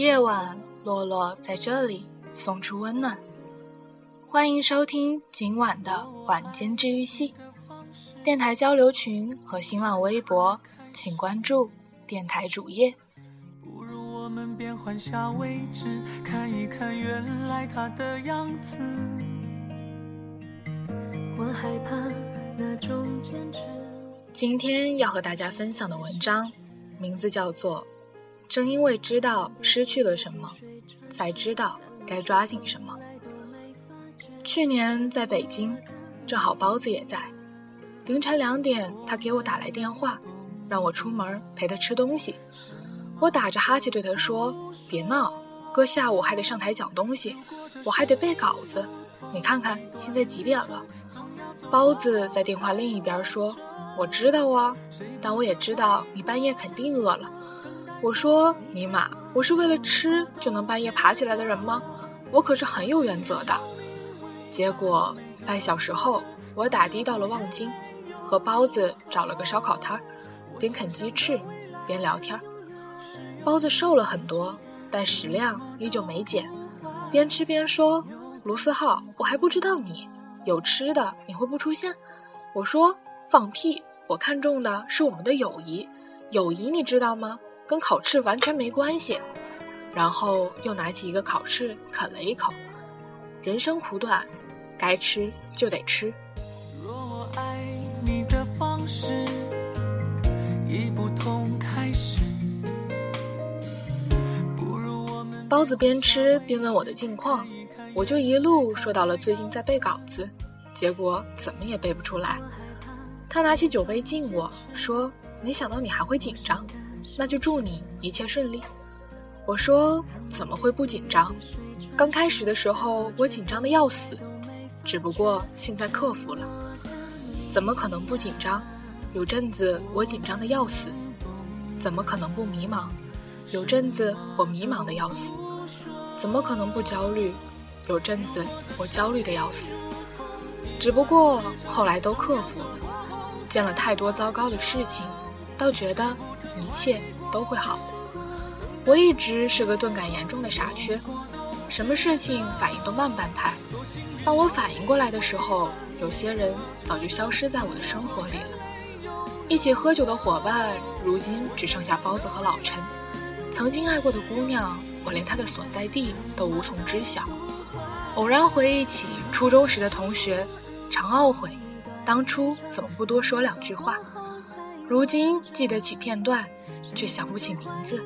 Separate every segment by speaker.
Speaker 1: 夜晚，洛洛在这里送出温暖。欢迎收听今晚的晚间治愈系电台交流群和新浪微博，请关注电台主页。不如我们变换下位置，看一看原来他的样子。我害怕那种坚持。今天要和大家分享的文章，名字叫做。正因为知道失去了什么，才知道该抓紧什么。去年在北京，正好包子也在。凌晨两点，他给我打来电话，让我出门陪他吃东西。我打着哈欠对他说：“别闹，哥下午还得上台讲东西，我还得背稿子。你看看现在几点了？”包子在电话另一边说：“我知道啊，但我也知道你半夜肯定饿了。”我说：“尼玛，我是为了吃就能半夜爬起来的人吗？我可是很有原则的。”结果半小时后，我打的到了望京，和包子找了个烧烤摊儿，边啃鸡翅边聊天。包子瘦了很多，但食量依旧没减，边吃边说：“卢思浩，我还不知道你有吃的你会不出现。”我说：“放屁！我看中的是我们的友谊，友谊你知道吗？”跟烤翅完全没关系，然后又拿起一个烤翅啃了一口。人生苦短，该吃就得吃。包子边吃边问我的近况，我就一路说到了最近在背稿子，结果怎么也背不出来。他拿起酒杯敬我说：“没想到你还会紧张。”那就祝你一切顺利。我说怎么会不紧张？刚开始的时候我紧张的要死，只不过现在克服了。怎么可能不紧张？有阵子我紧张的要死。怎么可能不迷茫？有阵子我迷茫的要死。怎么可能不焦虑？有阵子我焦虑的要死。只不过后来都克服了。见了太多糟糕的事情，倒觉得。一切都会好的。我一直是个钝感严重的傻缺，什么事情反应都慢半拍。当我反应过来的时候，有些人早就消失在我的生活里了。一起喝酒的伙伴，如今只剩下包子和老陈。曾经爱过的姑娘，我连她的所在地都无从知晓。偶然回忆起初中时的同学，常懊悔当初怎么不多说两句话。如今记得起片段，却想不起名字。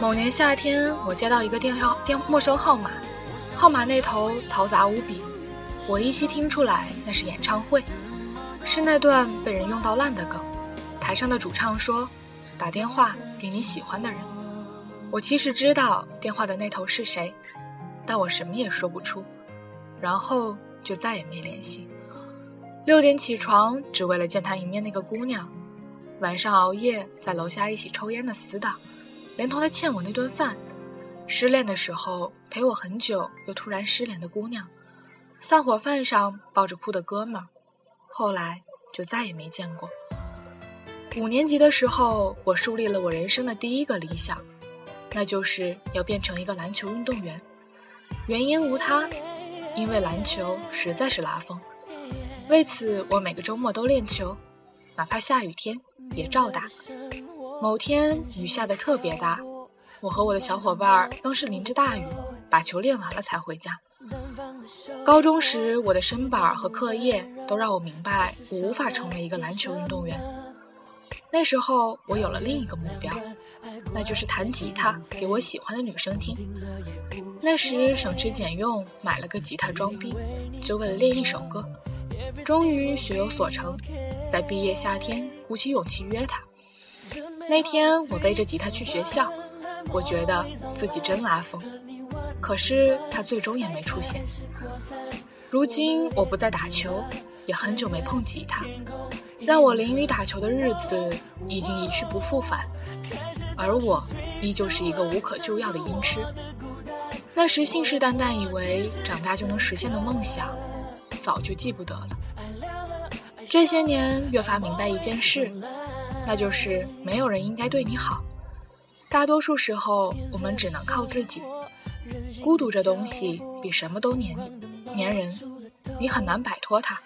Speaker 1: 某年夏天，我接到一个电号电陌生号码，号码那头嘈杂无比，我依稀听出来那是演唱会，是那段被人用到烂的梗。台上的主唱说：“打电话给你喜欢的人。”我其实知道电话的那头是谁，但我什么也说不出，然后就再也没联系。六点起床，只为了见他一面那个姑娘，晚上熬夜在楼下一起抽烟的死党，连同他欠我那顿饭，失恋的时候陪我很久又突然失联的姑娘，散伙饭上抱着哭的哥们儿，后来就再也没见过。五年级的时候，我树立了我人生的第一个理想。那就是要变成一个篮球运动员，原因无他，因为篮球实在是拉风。为此，我每个周末都练球，哪怕下雨天也照打。某天雨下的特别大，我和我的小伙伴儿都是淋着大雨把球练完了才回家。高中时，我的身板和课业都让我明白，我无法成为一个篮球运动员。那时候，我有了另一个目标。那就是弹吉他给我喜欢的女生听。那时省吃俭用买了个吉他装逼，就为了练一首歌。终于学有所成，在毕业夏天鼓起勇气约她。那天我背着吉他去学校，我觉得自己真拉风。可是他最终也没出现。如今我不再打球，也很久没碰吉他，让我淋雨打球的日子已经一去不复返。而我依旧是一个无可救药的音痴。那时信誓旦旦以为长大就能实现的梦想，早就记不得了。这些年越发明白一件事，那就是没有人应该对你好。大多数时候，我们只能靠自己。孤独这东西比什么都黏黏人，你很难摆脱它。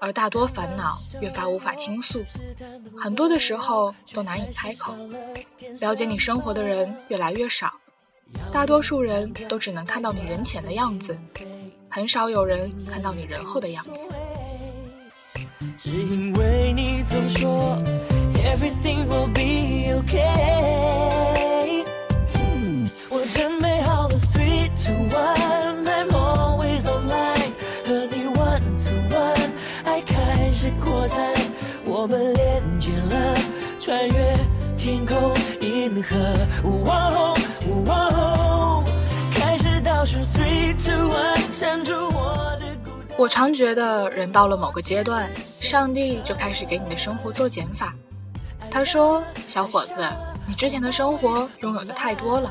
Speaker 1: 而大多烦恼越发无法倾诉，很多的时候都难以开口。了解你生活的人越来越少，大多数人都只能看到你人前的样子，很少有人看到你人后的样子。只因为你总说 everything will be okay，穿越天空银河，开始倒数 three two one，删除我的。我常觉得，人到了某个阶段，上帝就开始给你的生活做减法。他说：“小伙子，你之前的生活拥有的太多了，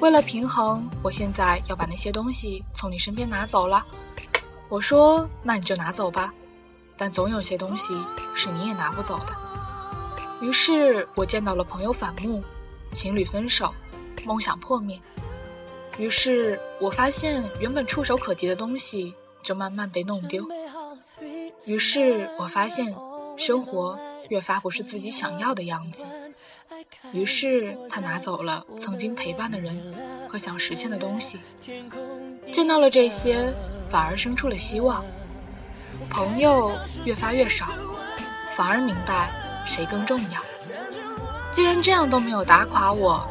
Speaker 1: 为了平衡，我现在要把那些东西从你身边拿走了。”我说：“那你就拿走吧，但总有些东西是你也拿不走的。”于是我见到了朋友反目，情侣分手，梦想破灭。于是我发现，原本触手可及的东西。就慢慢被弄丢。于是我发现，生活越发不是自己想要的样子。于是他拿走了曾经陪伴的人和想实现的东西。见到了这些，反而生出了希望。朋友越发越少，反而明白谁更重要。既然这样都没有打垮我，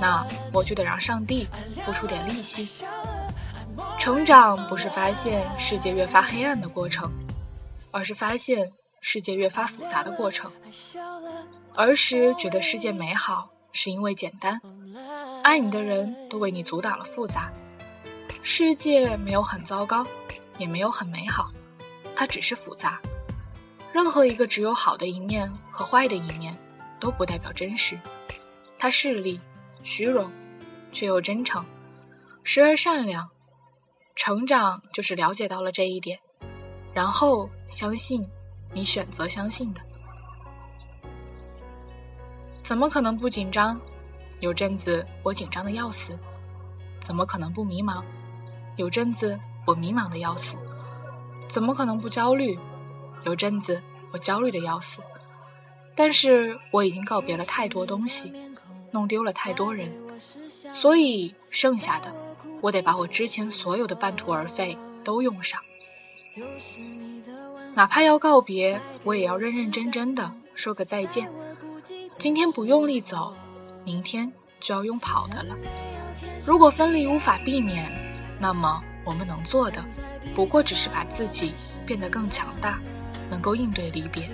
Speaker 1: 那我就得让上帝付出点利息。成长不是发现世界越发黑暗的过程，而是发现世界越发复杂的过程。儿时觉得世界美好，是因为简单，爱你的人都为你阻挡了复杂。世界没有很糟糕，也没有很美好，它只是复杂。任何一个只有好的一面和坏的一面，都不代表真实。他势利、虚荣，却又真诚，时而善良。成长就是了解到了这一点，然后相信你选择相信的。怎么可能不紧张？有阵子我紧张的要死。怎么可能不迷茫？有阵子我迷茫的要死。怎么可能不焦虑？有阵子我焦虑的要死。但是我已经告别了太多东西，弄丢了太多人，所以剩下的。我得把我之前所有的半途而废都用上，哪怕要告别，我也要认认真真的说个再见。今天不用力走，明天就要用跑的了。如果分离无法避免，那么我们能做的，不过只是把自己变得更强大，能够应对离别。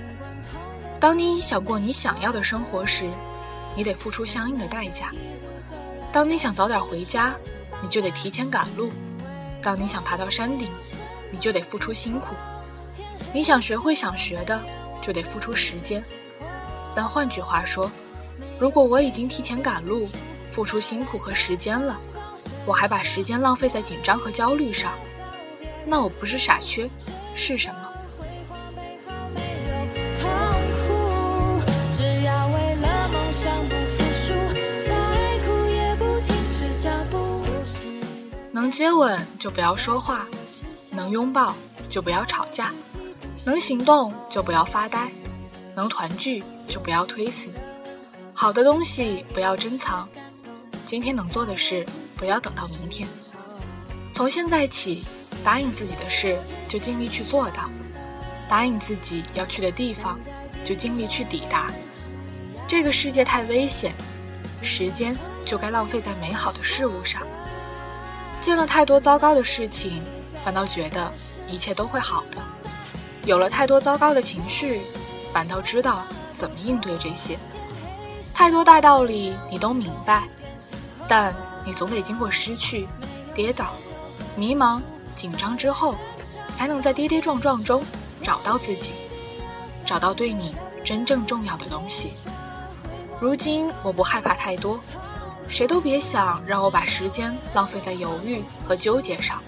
Speaker 1: 当你想过你想要的生活时，你得付出相应的代价。当你想早点回家。你就得提前赶路。当你想爬到山顶，你就得付出辛苦。你想学会想学的，就得付出时间。但换句话说，如果我已经提前赶路，付出辛苦和时间了，我还把时间浪费在紧张和焦虑上，那我不是傻缺，是什么？能接吻就不要说话，能拥抱就不要吵架，能行动就不要发呆，能团聚就不要推辞。好的东西不要珍藏，今天能做的事不要等到明天。从现在起，答应自己的事就尽力去做到，答应自己要去的地方就尽力去抵达。这个世界太危险，时间就该浪费在美好的事物上。见了太多糟糕的事情，反倒觉得一切都会好的；有了太多糟糕的情绪，反倒知道怎么应对这些。太多大道理你都明白，但你总得经过失去、跌倒、迷茫、紧张之后，才能在跌跌撞撞中找到自己，找到对你真正重要的东西。如今我不害怕太多。谁都别想让我把时间浪费在犹豫和纠结上，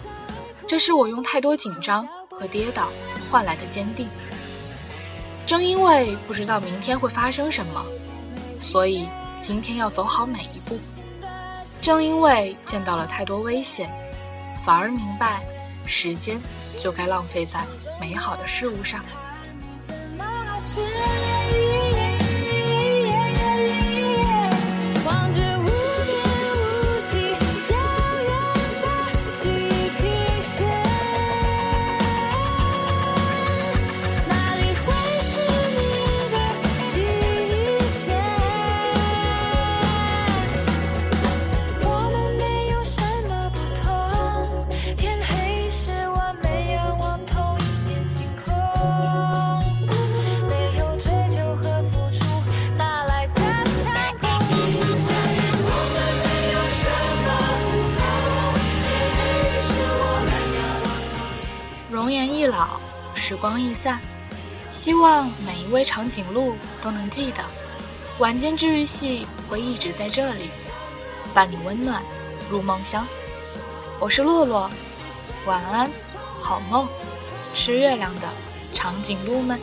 Speaker 1: 这是我用太多紧张和跌倒换来的坚定。正因为不知道明天会发生什么，所以今天要走好每一步。正因为见到了太多危险，反而明白，时间就该浪费在美好的事物上。光易散，希望每一位长颈鹿都能记得，晚间治愈系会一直在这里，伴你温暖入梦乡。我是洛洛，晚安，好梦，吃月亮的长颈鹿们。